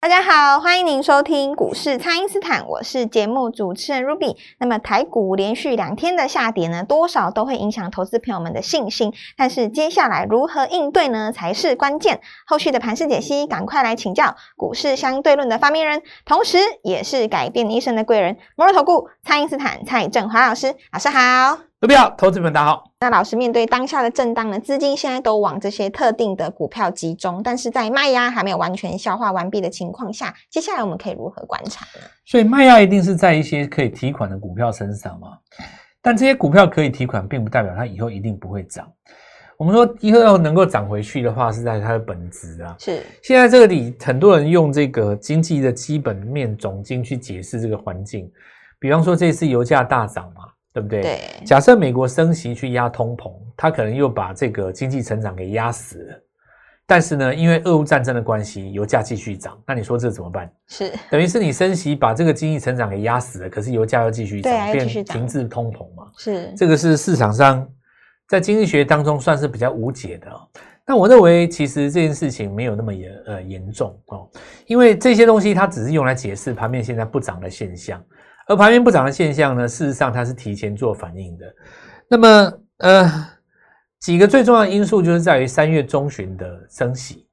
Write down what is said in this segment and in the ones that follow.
大家好，欢迎您收听股市蔡因斯坦，我是节目主持人 Ruby。那么台股连续两天的下跌呢，多少都会影响投资朋友们的信心。但是接下来如何应对呢，才是关键。后续的盘势解析，赶快来请教股市相对论的发明人，同时也是改变一生的贵人——摩尔投顾蔡因斯坦蔡振华老师。老师好。股票投资们，大家好。那老师面对当下的震荡呢，资金现在都往这些特定的股票集中，但是在卖压还没有完全消化完毕的情况下，接下来我们可以如何观察呢？所以卖压一定是在一些可以提款的股票身上嘛。但这些股票可以提款，并不代表它以后一定不会涨。我们说以后要能够涨回去的话，是在它的本质啊。是现在这个里，很多人用这个经济的基本面总经去解释这个环境，比方说这次油价大涨嘛。对不对？对。假设美国升息去压通膨，它可能又把这个经济成长给压死了。但是呢，因为俄乌战争的关系，油价继续涨，那你说这怎么办？是等于是你升息把这个经济成长给压死了，可是油价又继续涨，变停滞通膨嘛？是这个是市场上在经济学当中算是比较无解的。那我认为其实这件事情没有那么严呃严重哦，因为这些东西它只是用来解释盘面现在不涨的现象。而盘面不涨的现象呢，事实上它是提前做反应的。那么，呃，几个最重要的因素就是在于三月中旬的升息。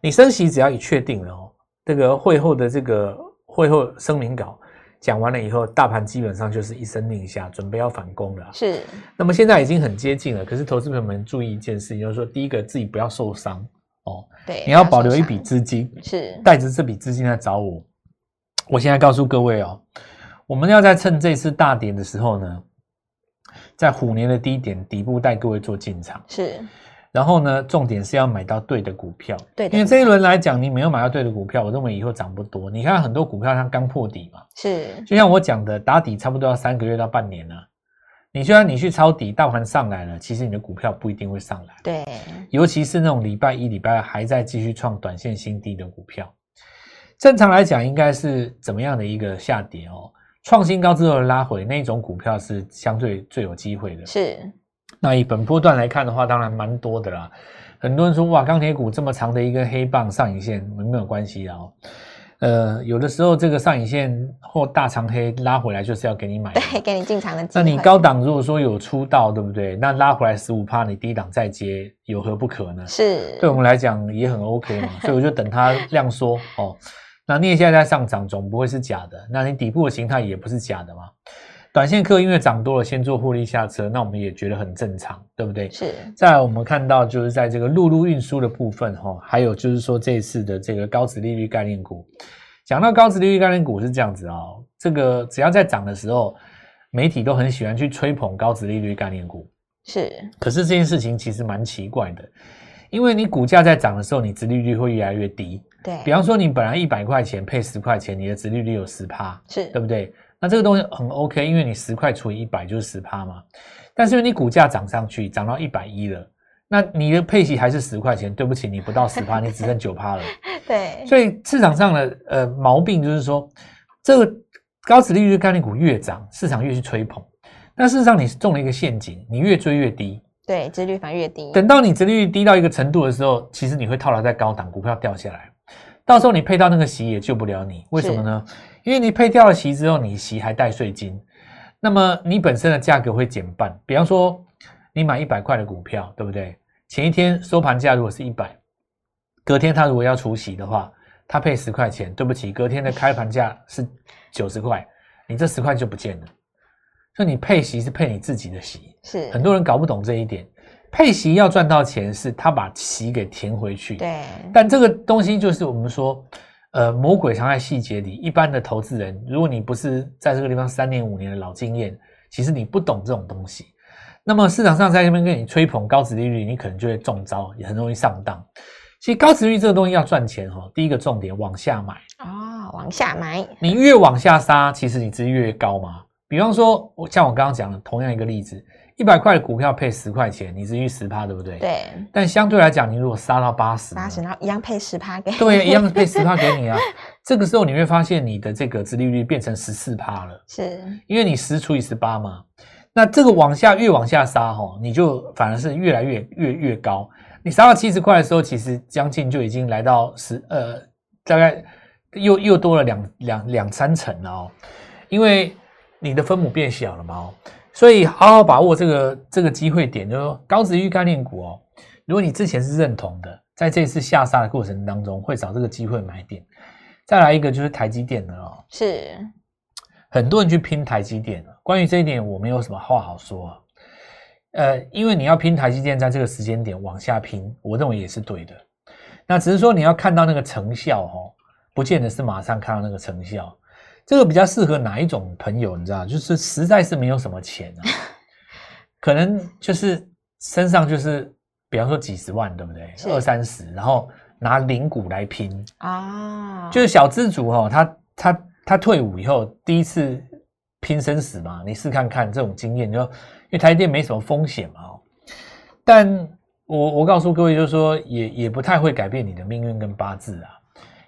你升息只要一确定了哦，这个会后的这个会后声明稿讲完了以后，大盘基本上就是一声令下，准备要反攻了。是。那么现在已经很接近了，可是投资朋友们注意一件事情，就是说，第一个自己不要受伤哦。对。你要保留一笔资金，是带着这笔资金来找我。我现在告诉各位哦。我们要在趁这次大跌的时候呢，在虎年的低点底部带各位做进场，是。然后呢，重点是要买到对的股票，对。因为这一轮来讲，你没有买到对的股票，我认为以后涨不多。你看很多股票它刚破底嘛，是。就像我讲的，打底差不多要三个月到半年了。你虽然你去抄底，大盘上来了，其实你的股票不一定会上来。对。尤其是那种礼拜一、礼拜二还在继续创短线新低的股票，正常来讲应该是怎么样的一个下跌哦？创新高之后拉回那种股票是相对最有机会的。是，那以本波段来看的话，当然蛮多的啦。很多人说哇，钢铁股这么长的一根黑棒上影线没有关系啊。呃，有的时候这个上影线或大长黑拉回来就是要给你买，对，给你进场的。那你高档如果说有出道，对不对？那拉回来十五趴，你低档再接有何不可呢？是，对我们来讲也很 OK 嘛。所以我就等它量缩哦。那镍现在在上涨，总不会是假的。那你底部的形态也不是假的嘛？短线客因为涨多了，先做获利下车，那我们也觉得很正常，对不对？是。再来，我们看到就是在这个陆路运输的部分，哈，还有就是说这次的这个高值利率概念股。讲到高值利率概念股是这样子啊，这个只要在涨的时候，媒体都很喜欢去吹捧高值利率概念股。是。可是这件事情其实蛮奇怪的，因为你股价在涨的时候，你值利率会越来越低。对比方说，你本来一百块钱配十块钱，你的值利率有十趴，是对不对？那这个东西很 OK，因为你十块除以一百就是十趴嘛。但是因为你股价涨上去，涨到一百一了，那你的配息还是十块钱，对不起，你不到十趴，你只剩九趴了。对，所以市场上的呃毛病就是说，这个高值利率概念股越涨，市场越去吹捧，但事实上你是中了一个陷阱，你越追越低。对，值率反而越低。等到你值率低到一个程度的时候，其实你会套牢在高档，股票掉下来。到时候你配到那个席也救不了你，为什么呢？因为你配掉了席之后，你席还带税金，那么你本身的价格会减半。比方说，你买一百块的股票，对不对？前一天收盘价如果是一百，隔天他如果要除息的话，他配十块钱，对不起，隔天的开盘价是九十块，你这十块就不见了。所以你配席是配你自己的席，是很多人搞不懂这一点。配息要赚到钱，是他把息给填回去。对，但这个东西就是我们说，呃，魔鬼藏在细节里。一般的投资人，如果你不是在这个地方三年五年的老经验，其实你不懂这种东西。那么市场上在那边跟你吹捧高值利率，你可能就会中招，也很容易上当。其实高值率这个东西要赚钱哈，第一个重点往下买哦，往下买。你越往下杀，其实你值越高嘛。比方说，我像我刚刚讲的同样一个例子，一百块的股票配十块钱，你值率十趴，对不对？。对，但相对来讲，你如果杀到八十，八十，然后一样配十趴给。对，一样配十趴给你啊。这个时候你会发现，你的这个殖利率变成十四趴了，是，因为你十除以十八嘛。那这个往下越往下杀哈，你就反而是越来越越越高。你杀到七十块的时候，其实将近就已经来到十呃，大概又又多了两两两三成了哦，因为你的分母变小了嘛哦，所以好好把握这个这个机会点，就是说高值域概念股哦，如果你之前是认同的，在这次下杀的过程当中，会找这个机会买点。再来一个就是台积电的哦，是，很多人去拼台积电了，关于这一点我没有什么话好说啊。呃，因为你要拼台积电，在这个时间点往下拼，我认为也是对的。那只是说你要看到那个成效哦，不见得是马上看到那个成效。这个比较适合哪一种朋友？你知道，就是实在是没有什么钱啊，可能就是身上就是，比方说几十万，对不对？二三十，然后拿零股来拼，啊，就是小资族哦，他他他退伍以后第一次拼生死嘛，你试看看这种经验，就因为台积电没什么风险嘛哦，但我我告诉各位，就是说也也不太会改变你的命运跟八字啊，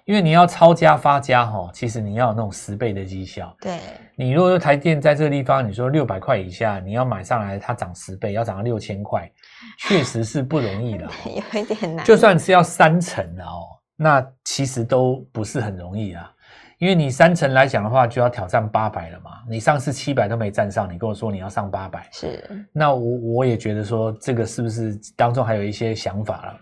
因为你要抄家发家哈、哦，其实你要有那种十倍的绩效。对，你如果说台积电在这个地方，你说六百块以下，你要买上来，它涨十倍，要涨到六千块，确实是不容易的、哦。有一点难。就算是要三成的哦，那其实都不是很容易啊。因为你三成来讲的话，就要挑战八百了嘛。你上次七百都没站上，你跟我说你要上八百，是，那我我也觉得说这个是不是当中还有一些想法了？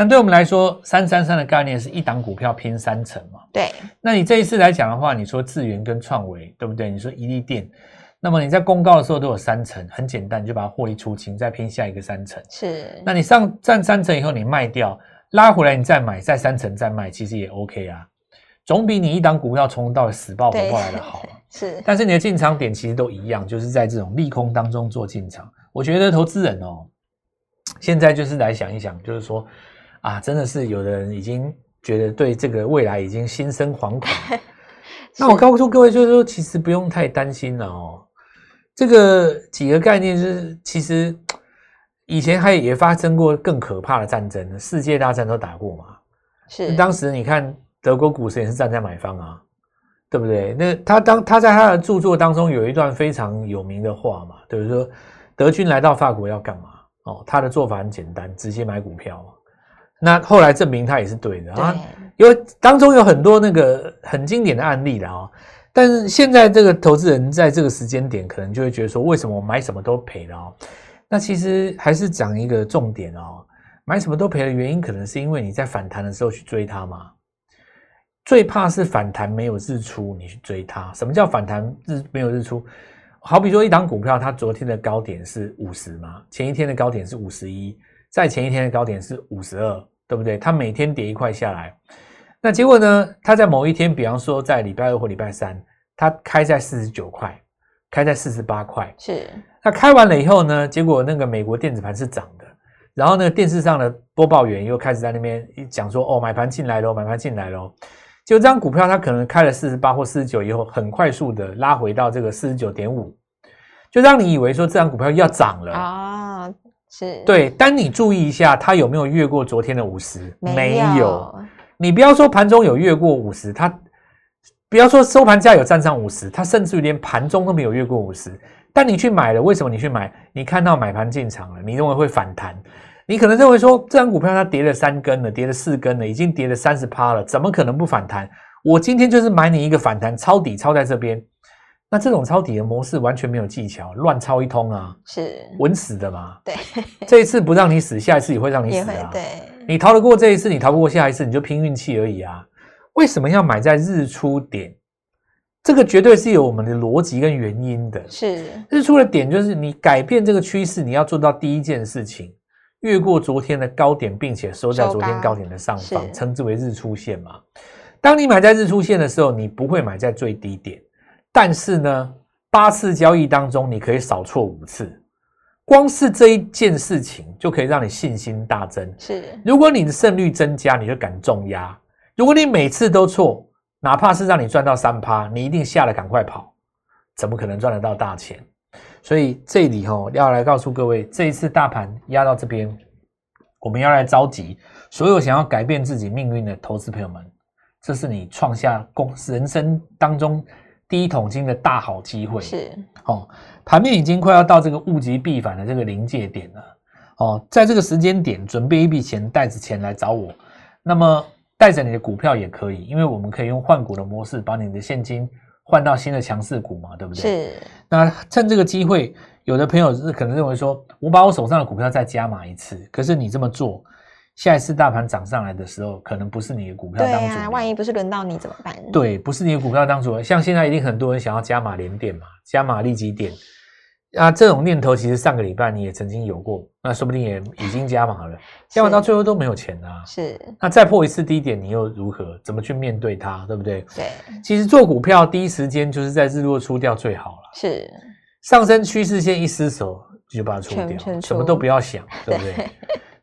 那对我们来说，三三三的概念是一档股票拼三成嘛。对，那你这一次来讲的话，你说智源跟创维，对不对？你说一利电，那么你在公告的时候都有三成，很简单，你就把它获利出清，再拼下一个三成。是，那你上占三成以后，你卖掉，拉回来你再买，再三成再卖，其实也 OK 啊，总比你一档股票从头到尾死抱活对抱来的好啊。是，但是你的进场点其实都一样，就是在这种利空当中做进场。我觉得投资人哦，现在就是来想一想，就是说啊，真的是有的人已经觉得对这个未来已经心生惶恐。那我告诉各位，就是说，其实不用太担心了哦。这个几个概念就是，其实以前还也发生过更可怕的战争，世界大战都打过嘛。是，当时你看德国股市也是站在买方啊，对不对？那他当他在他的著作当中有一段非常有名的话嘛，就是说德军来到法国要干嘛？哦，他的做法很简单，直接买股票嘛。那后来证明他也是对的啊，对，有当中有很多那个很经典的案例的哦。但是现在这个投资人在这个时间点，可能就会觉得说，为什么我买什么都赔了哦？那其实还是讲一个重点哦，买什么都赔的原因，可能是因为你在反弹的时候去追它嘛。最怕是反弹没有日出，你去追它。什么叫反弹日没有日出？好比说一档股票，它昨天的高点是五十嘛，前一天的高点是五十一，再前一天的高点是五十二，对不对？它每天跌一块下来，那结果呢？它在某一天，比方说在礼拜二或礼拜三，它开在四十九块，开在四十八块。是，那开完了以后呢？结果那个美国电子盘是涨的，然后呢，电视上的播报员又开始在那边讲说：“哦，买盘进来喽，买盘进来喽。”结果这张股票它可能开了四十八或四十九以后，很快速的拉回到这个四十九点五，就让你以为说这张股票要涨了。啊，是，，对，但你注意一下，它有没有越过昨天的五十？没有。你不要说盘中有越过五十，它不要说收盘价有站上五十，它甚至于连盘中都没有越过五十。但你去买了，为什么你去买？你看到买盘进场了，你认为会反弹？你可能认为说这张股票它跌了三根了，跌了四根了，已经跌了三十趴了，怎么可能不反弹？我今天就是买你一个反弹，抄底抄在这边。那这种抄底的模式完全没有技巧，乱抄一通啊，是，稳死的嘛。对，这一次不让你死，下一次也会让你死啊。对，你逃得过这一次，你逃不过下一次，你就拼运气而已啊。为什么要买在日出点？这个绝对是有我们的逻辑跟原因的。是，日出的点就是你改变这个趋势，你要做到第一件事情，越过昨天的高点，并且收在昨天高高点的上方，称之为日出线嘛。当你买在日出线的时候，你不会买在最低点，但是呢，八次交易当中你可以少错五次，光是这一件事情就可以让你信心大增。是，如果你的胜率增加，你就敢重压；如果你每次都错，哪怕是让你赚到三趴，你一定吓得赶快跑，怎么可能赚得到大钱？所以这里哈要来告诉各位，这一次大盘压到这边，我们要来召集所有想要改变自己命运的投资朋友们，这是你创下公人生当中第一桶金的大好机会。是哦，盘面已经快要到这个物极必反的这个临界点了。哦，在这个时间点，准备一笔钱带着钱来找我，那么带着你的股票也可以，因为我们可以用换股的模式，把你的现金换到新的强势股嘛，对不对？是，那趁这个机会，有的朋友是可能认为说，我把我手上的股票再加码一次，可是你这么做，下一次大盘涨上来的时候，可能不是你的股票对当主流。啊，万一不是轮到你怎么办？对，不是你的股票当主，像现在一定很多人想要加码连电嘛，加码利基电啊，这种念头其实上个礼拜你也曾经有过，那说不定也已经加码了，加码到最后都没有钱啊。是，那再破一次低点，你又如何？怎么去面对它？对不对？对，其实做股票第一时间就是在日落出掉最好了，是，上升趋势线一失手就把它出掉，什么都不要想，对不对？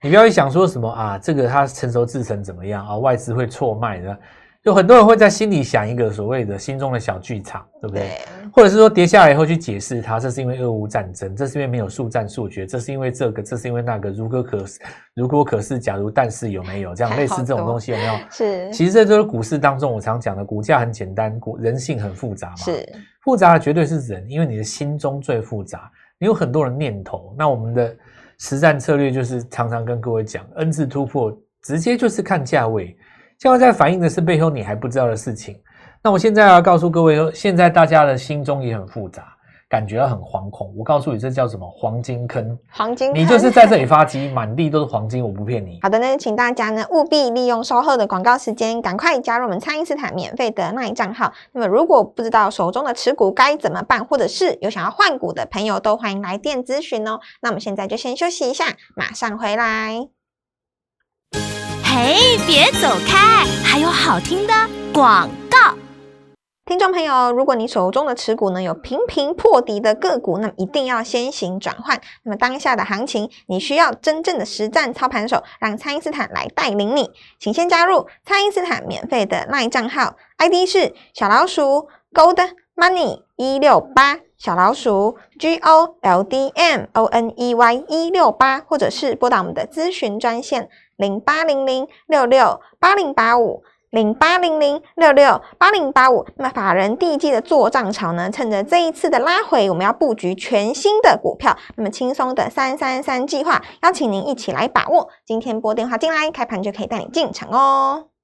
你不要去想说什么啊，这个它成熟制成怎么样啊，外资会错卖的，有很多人会在心里想一个所谓的心中的小剧场，对不对？对，或者是说跌下来以后去解释它，这是因为俄乌战争，这是因为没有速战速决，这是因为这个，这是因为那个，如果可如果可是，假如但是有没有这样类似这种多东西有没有？是，其实这都是股市当中我常讲的，股价很简单，股人性很复杂嘛。是，复杂的绝对是人，因为你的心中最复杂，你有很多的念头。那我们的实战策略就是常常跟各位讲，N 字突破直接就是看价位，价位在反映的是背后你还不知道的事情。那我现在要告诉各位，现在大家的心中也很复杂，感觉很惶恐。我告诉你，这叫什么黄金坑？黄金你就是在这里发鸡，满地都是黄金，我不骗你。好的呢，请大家呢务必利用稍后的广告时间，赶快加入我们蔡因斯坦免费的那一账号。那么如果不知道手中的持股该怎么办，或者是有想要换股的朋友，都欢迎来电咨询哦。那我们现在就先休息一下，马上回来。嘿，别走开，还有好听的广告。听众朋友，如果你手中的持股呢有频频破底的个股，那么一定要先行转换。那么当下的行情，你需要真正的实战操盘手，让蔡因斯坦来带领你。请先加入蔡因斯坦免费的 LINE 账号，ID 是小老鼠 Gold Money 一六八，小老鼠 G O L D M O N E Y 一六八，或者是拨打我们的咨询专线零八零零六六八零八五。零八零零六六八零八五。那么法人第一季的做账潮呢，趁着这一次的拉回，我们要布局全新的股票。那么轻松的三三三计划，邀请您一起来把握。今天拨电话进来，开盘就可以带你进场哦。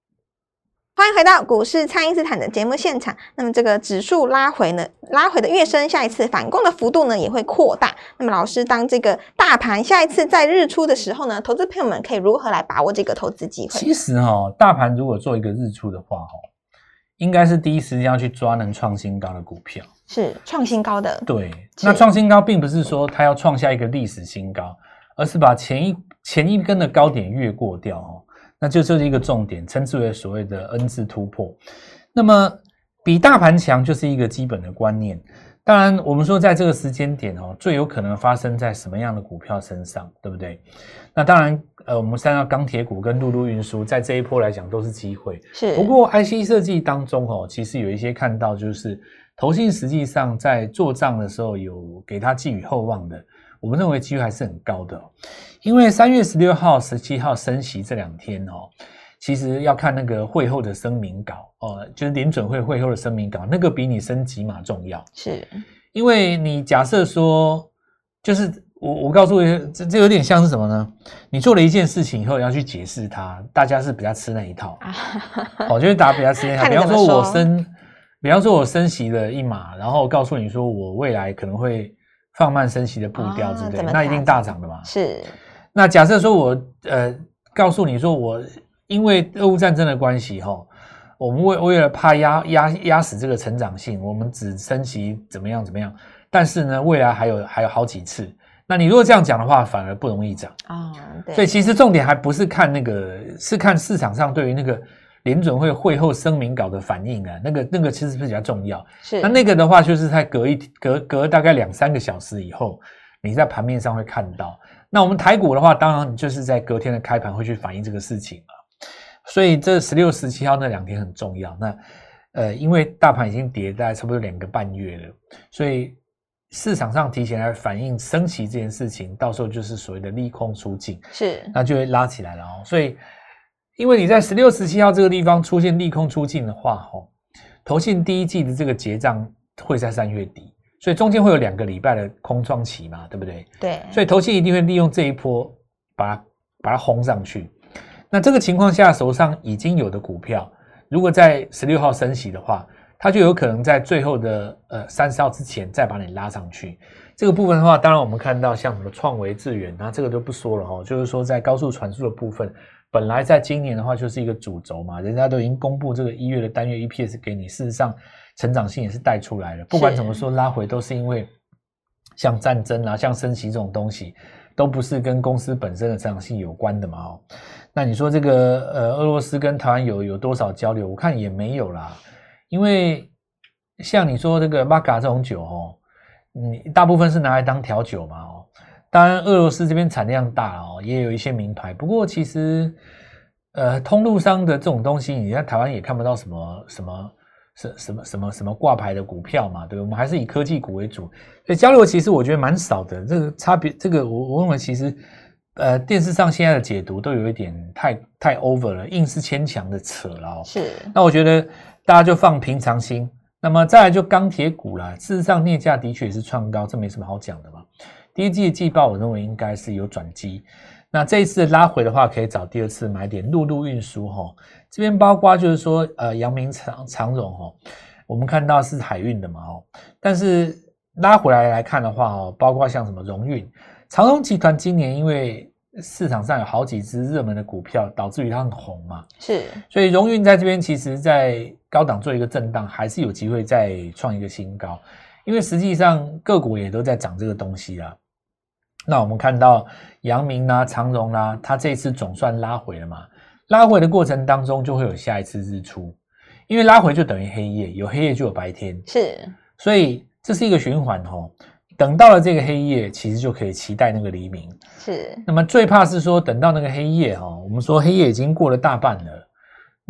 欢迎回到股市，蔡因斯坦的节目现场。那么这个指数拉回呢，拉回的越深，下一次反攻的幅度呢也会扩大。那么老师，当这个大盘下一次在日出的时候呢，投资朋友们可以如何来把握这个投资机会？其实哈、大盘如果做一个日出的话哈、应该是第一时间要去抓能创新高的股票。是创新高的，对，那创新高并不是说它要创下一个历史新高，而是把前一前一根的高点越过掉哦，那就这是一个重点，称之为所谓的 N 字突破。那么比大盘强就是一个基本的观念。当然，我们说在这个时间点哦，最有可能发生在什么样的股票身上，对不对？那当然，呃，我们看到钢铁股跟陆路运输在这一波来讲都是机会。是不过 IC 设计当中哦，其实有一些看到就是投信实际上在做账的时候有给他寄予厚望的，我们认为机会还是很高的、哦，因为三月十六号、十七号升息这两天哦，其实要看那个会后的声明稿哦，就是联准会会后的声明稿，那个比你升几码重要，是因为你假设说就是。我我告诉你，这这有点像是什么呢？你做了一件事情以后，要去解释它，大家是比较吃那一套。啊，哦，就是打比较时间长。看你怎么比方说，我说升，比方说我升息了一码，然后告诉你说我未来可能会放慢升息的步调，啊对不对那一定大大涨的嘛。是那假设说我呃告诉你说我因为俄乌战争的关系哈、我们为为了怕压压压死这个成长性，我们只升息怎么样怎么样，但是呢未来还有还有好几次。那你如果这样讲的话，反而不容易涨。啊，对，所以其实重点还不是看那个，是看市场上对于那个联准会会后声明稿的反应啊，那个那个其实比较重要。是那那个的话，就是在隔一隔隔大概两三个小时以后，你在盘面上会看到。那我们台股的话，当然就是在隔天的开盘会去反映这个事情嘛。所以这十六、十七号那两天很重要。那呃，因为大盘已经跌大概差不多两个半月了，所以市场上提前来反映升息这件事情，到时候就是所谓的利空出尽，是那就会拉起来了哦。所以，因为你在十六、十七号这个地方出现利空出尽的话，吼，投信第一季的这个结账会在三月底，所以中间会有两个礼拜的空窗期嘛，对不对？对，所以投信一定会利用这一波把它把它轰上去。那这个情况下，手上已经有的股票，如果在十六号升息的话，它就有可能在最后的呃三十号之前再把你拉上去。这个部分的话，当然我们看到像什么创维、智远那，这个就不说了哈。就是说在高速传输的部分，本来在今年的话就是一个主轴嘛，人家都已经公布这个一月的单月 EPS 给你，事实上成长性也是带出来了。不管怎么说，拉回都是因为像战争啊、像升息这种东西，都不是跟公司本身的成长性有关的嘛哦。那你说这个呃，俄罗斯跟台湾有有多少交流？我看也没有啦，因为像你说这个玛卡这种酒哦，你大部分是拿来当调酒嘛哦。当然，俄罗斯这边产量大哦，也有一些名牌。不过其实呃，通路商的这种东西，你在台湾也看不到什么什么什什么什么什么挂牌的股票嘛，对我们还是以科技股为主，所以交流其实我觉得蛮少的。这个差别，这个我我认为其实。呃，电视上现在的解读都有一点太太 over 了，硬是牵强的扯了。是，那我觉得大家就放平常心。那么再来就钢铁股啦，事实上镍价的确也是创高，这没什么好讲的嘛。第一季的季报我认为应该是有转机。那这一次拉回的话，可以找第二次买点。陆路运输哈，这边包括就是说呃，阳明长长荣哈，我们看到是海运的嘛哦，但是拉回来来看的话哦，包括像什么荣运。长荣集团今年因为市场上有好几只热门的股票，导致于它很红嘛，是，所以荣运在这边其实，在高档做一个震荡，还是有机会再创一个新高，因为实际上个股也都在涨这个东西啦。那我们看到阳明啦、长荣啦，它这次总算拉回了嘛，拉回的过程当中就会有下一次日出，因为拉回就等于黑夜，有黑夜就有白天，是，所以这是一个循环哦。等到了这个黑夜，其实就可以期待那个黎明。是，那么最怕是说等到那个黑夜哈，我们说黑夜已经过了大半了，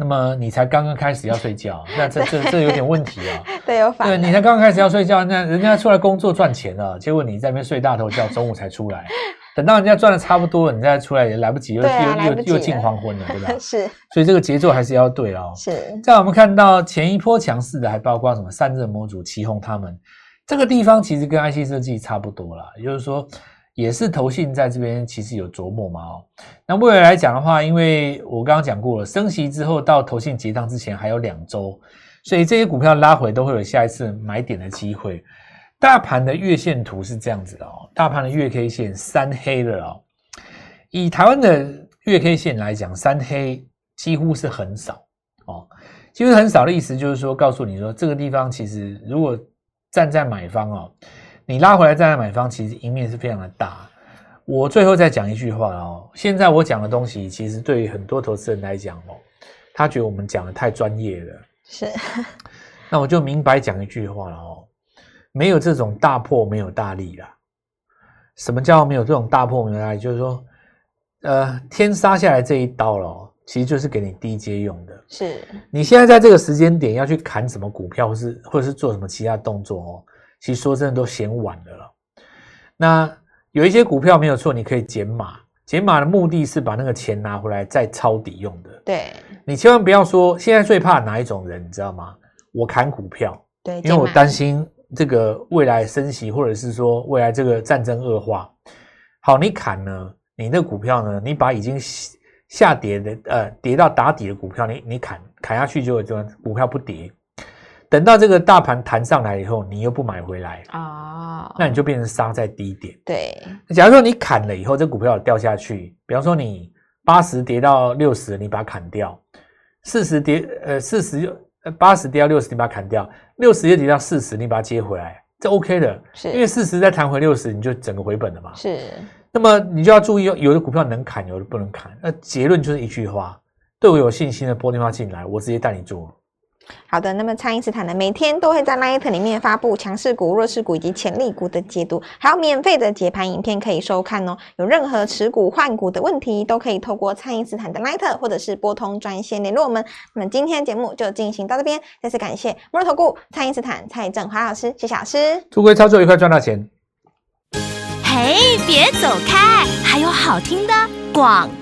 那么你才刚刚开始要睡觉，那这这这有点问题啊。对，有反。对你才刚刚开始要睡觉，那人家出来工作赚钱了，结果你在那边睡大头觉，中午才出来，等到人家赚的差不多了，你再出来也来不及，又又又又近黄昏了，对吧？是。所以这个节奏还是要对哦。是。在我们看到前一波强势的，还包括什么散热模组、旗宏他们。这个地方其实跟 IC 设计差不多啦，也就是说，也是投信在这边其实有琢磨嘛哦。那未来来讲的话，因为我刚刚讲过了，升息之后到投信结账之前还有两周，所以这些股票拉回都会有下一次买点的机会。大盘的月线图是这样子的哦，大盘的月 K 线三黑的哦。以台湾的月 K 线来讲，三黑几乎是很少哦，几乎很少的意思就是说，告诉你说这个地方其实如果站在买方哦，你拉回来再来买方，其实赢面是非常的大。我最后再讲一句话哦，现在我讲的东西，其实对于很多投资人来讲哦，他觉得我们讲的太专业了。是，那我就明白讲一句话了哦，没有这种大破没有大利啦。什么叫没有这种大破没有大利？就是说，呃，天杀下来这一刀了。其实就是给你低阶用的，是你现在在这个时间点要去砍什么股票，或是或者是做什么其他动作哦。其实说真的都嫌晚了了。那有一些股票没有错，你可以减码，减码的目的是把那个钱拿回来再抄底用的。对，你千万不要说现在最怕哪一种人，你知道吗？我砍股票，对，因为我担心这个未来升息，或者是说未来这个战争恶化。好，你砍呢，你那股票呢，你把已经。下跌的呃，跌到打底的股票，你你砍砍下去就会这，股票不跌。等到这个大盘弹上来以后，你又不买回来啊，那你就变成杀在低点。对，假如说你砍了以后，这股票掉下去，比方说你八十跌到六十，你把它砍掉；四十跌呃四十呃八十跌到六十，你把它砍掉；六十又跌到四十，你把它接回来，这 OK 的。是，因为四十再弹回六十，你就整个回本了嘛。是。那么你就要注意，有的股票能砍，有的不能砍。那结论就是一句话：对我有信心的拨电话进来，我直接带你做。好的，那么蔡因斯坦呢，每天都会在 Light 里面发布强势股、弱势股以及潜力股的解读，还有免费的解盘影片可以收看哦。有任何持股换股的问题，都可以透过蔡因斯坦的 Light 或者是拨通专线联络我们。那么今天节目就进行到这边，再次感谢摩尔投顾蔡因斯坦蔡振华老师，谢谢老师。祝各位操作愉快，赚到钱。嘿，别走开，还有好听的广告。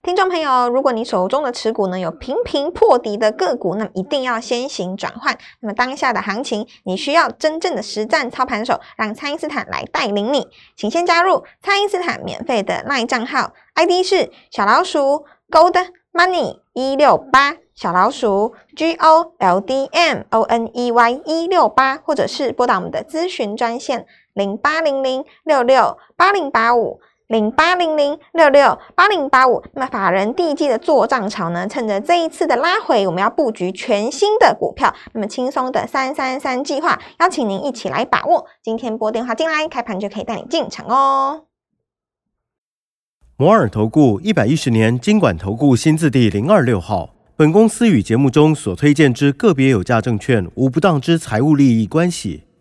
听众朋友，如果你手中的持股呢有频频破底的个股，那么一定要先行转换。那么当下的行情，你需要真正的实战操盘手，让蔡因斯坦来带领你。请先加入蔡因斯坦免费的 LINE 账号，ID 是小老鼠 Gold Money 一六八，小老鼠 G O L D M O N E Y 一六八，或者是拨打我们的咨询专线零八零零六六八零八五。零八零零六六八零八五，那么法人第一季的做账潮呢？趁着这一次的拉回，我们要布局全新的股票，那么轻松的三三三计划，邀请您一起来把握。今天拨电话进来，开盘就可以带你进场哦。摩尔投顾一百一十年经管投顾新字第零二六号，本公司与节目中所推荐之个别有价证券无不当之财务利益关系。